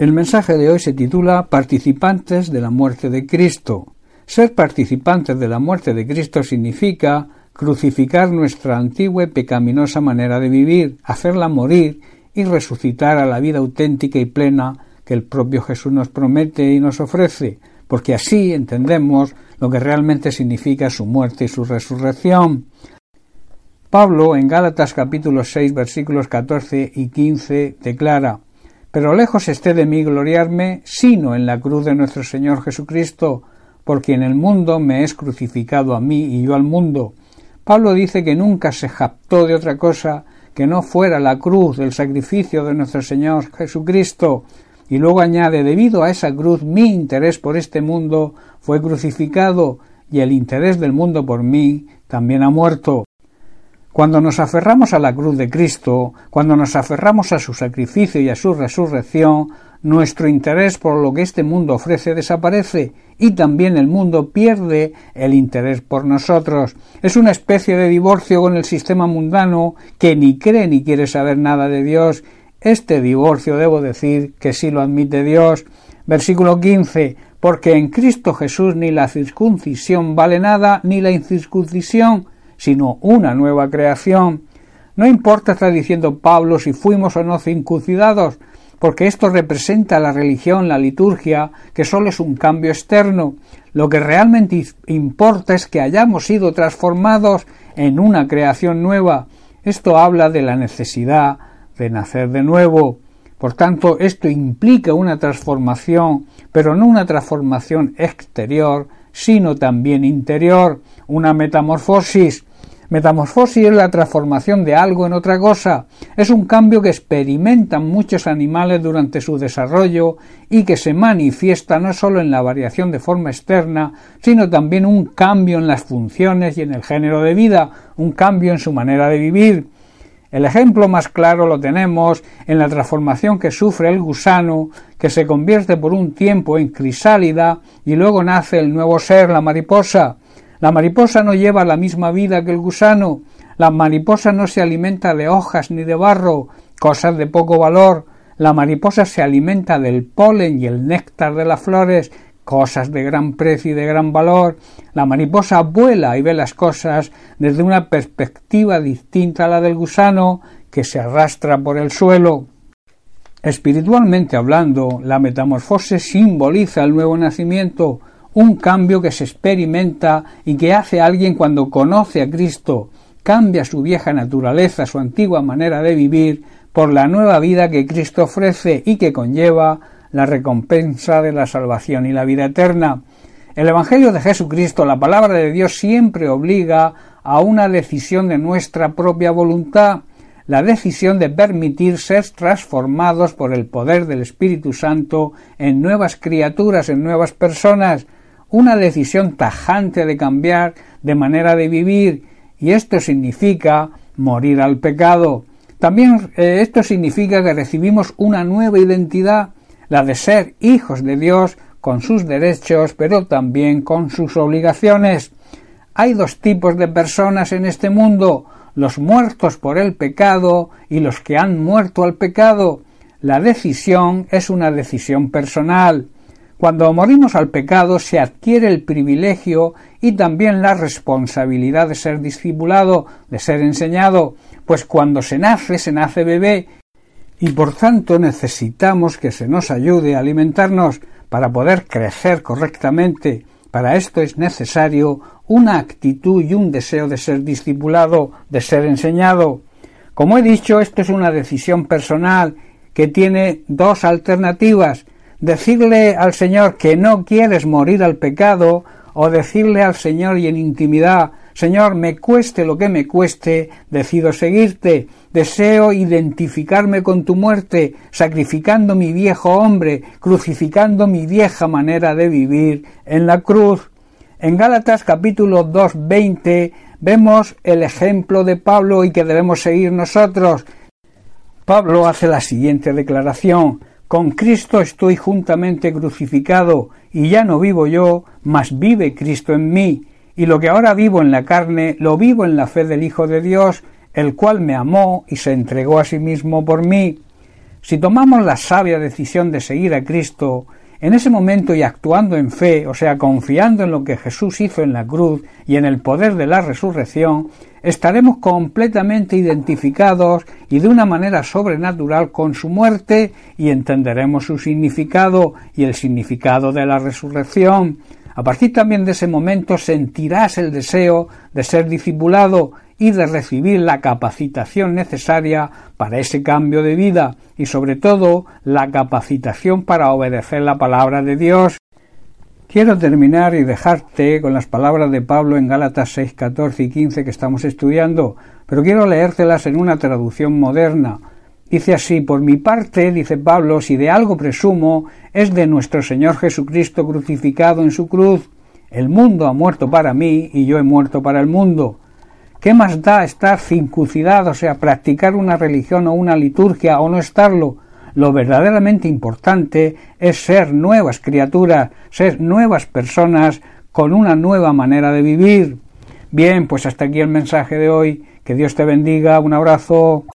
El mensaje de hoy se titula Participantes de la muerte de Cristo. Ser participantes de la muerte de Cristo significa crucificar nuestra antigua y pecaminosa manera de vivir, hacerla morir y resucitar a la vida auténtica y plena que el propio Jesús nos promete y nos ofrece, porque así entendemos lo que realmente significa su muerte y su resurrección. Pablo en Gálatas capítulo 6 versículos 14 y 15 declara pero lejos esté de mí gloriarme, sino en la cruz de nuestro Señor Jesucristo, porque en el mundo me es crucificado a mí y yo al mundo. Pablo dice que nunca se japtó de otra cosa que no fuera la cruz del sacrificio de nuestro Señor Jesucristo, y luego añade debido a esa cruz mi interés por este mundo fue crucificado y el interés del mundo por mí también ha muerto. Cuando nos aferramos a la cruz de Cristo, cuando nos aferramos a su sacrificio y a su resurrección, nuestro interés por lo que este mundo ofrece desaparece y también el mundo pierde el interés por nosotros. Es una especie de divorcio con el sistema mundano que ni cree ni quiere saber nada de Dios. Este divorcio debo decir que sí lo admite Dios. Versículo 15 porque en Cristo Jesús ni la circuncisión vale nada ni la incircuncisión sino una nueva creación. No importa, está diciendo Pablo, si fuimos o no circuncidados, porque esto representa la religión, la liturgia, que solo es un cambio externo. Lo que realmente importa es que hayamos sido transformados en una creación nueva. Esto habla de la necesidad de nacer de nuevo. Por tanto, esto implica una transformación, pero no una transformación exterior, sino también interior, una metamorfosis. Metamorfosis es la transformación de algo en otra cosa. Es un cambio que experimentan muchos animales durante su desarrollo y que se manifiesta no solo en la variación de forma externa, sino también un cambio en las funciones y en el género de vida, un cambio en su manera de vivir. El ejemplo más claro lo tenemos en la transformación que sufre el gusano, que se convierte por un tiempo en crisálida y luego nace el nuevo ser, la mariposa. La mariposa no lleva la misma vida que el gusano. La mariposa no se alimenta de hojas ni de barro, cosas de poco valor. La mariposa se alimenta del polen y el néctar de las flores, cosas de gran precio y de gran valor. La mariposa vuela y ve las cosas desde una perspectiva distinta a la del gusano, que se arrastra por el suelo. Espiritualmente hablando, la metamorfosis simboliza el nuevo nacimiento, un cambio que se experimenta y que hace alguien cuando conoce a Cristo, cambia su vieja naturaleza, su antigua manera de vivir, por la nueva vida que Cristo ofrece y que conlleva la recompensa de la salvación y la vida eterna. El Evangelio de Jesucristo, la palabra de Dios, siempre obliga a una decisión de nuestra propia voluntad, la decisión de permitir ser transformados por el poder del Espíritu Santo en nuevas criaturas, en nuevas personas, una decisión tajante de cambiar de manera de vivir y esto significa morir al pecado. También eh, esto significa que recibimos una nueva identidad, la de ser hijos de Dios con sus derechos, pero también con sus obligaciones. Hay dos tipos de personas en este mundo, los muertos por el pecado y los que han muerto al pecado. La decisión es una decisión personal. Cuando morimos al pecado se adquiere el privilegio y también la responsabilidad de ser discipulado, de ser enseñado, pues cuando se nace, se nace bebé, y por tanto necesitamos que se nos ayude a alimentarnos para poder crecer correctamente. Para esto es necesario una actitud y un deseo de ser discipulado, de ser enseñado. Como he dicho, esto es una decisión personal que tiene dos alternativas decirle al Señor que no quieres morir al pecado o decirle al Señor y en intimidad Señor, me cueste lo que me cueste, decido seguirte, deseo identificarme con tu muerte, sacrificando mi viejo hombre, crucificando mi vieja manera de vivir en la cruz. En Gálatas capítulo 2.20 vemos el ejemplo de Pablo y que debemos seguir nosotros. Pablo hace la siguiente declaración con Cristo estoy juntamente crucificado, y ya no vivo yo, mas vive Cristo en mí, y lo que ahora vivo en la carne, lo vivo en la fe del Hijo de Dios, el cual me amó y se entregó a sí mismo por mí. Si tomamos la sabia decisión de seguir a Cristo, en ese momento y actuando en fe, o sea, confiando en lo que Jesús hizo en la cruz y en el poder de la resurrección, estaremos completamente identificados y de una manera sobrenatural con su muerte y entenderemos su significado y el significado de la resurrección. A partir también de ese momento sentirás el deseo de ser discipulado y de recibir la capacitación necesaria para ese cambio de vida y sobre todo la capacitación para obedecer la palabra de Dios. Quiero terminar y dejarte con las palabras de Pablo en Gálatas 6, 14 y 15 que estamos estudiando, pero quiero leértelas en una traducción moderna. Dice así, por mi parte, dice Pablo, si de algo presumo, es de nuestro Señor Jesucristo crucificado en su cruz. El mundo ha muerto para mí y yo he muerto para el mundo. ¿Qué más da estar circuncidado, o sea, practicar una religión o una liturgia o no estarlo? Lo verdaderamente importante es ser nuevas criaturas, ser nuevas personas con una nueva manera de vivir. Bien, pues hasta aquí el mensaje de hoy. Que Dios te bendiga. Un abrazo.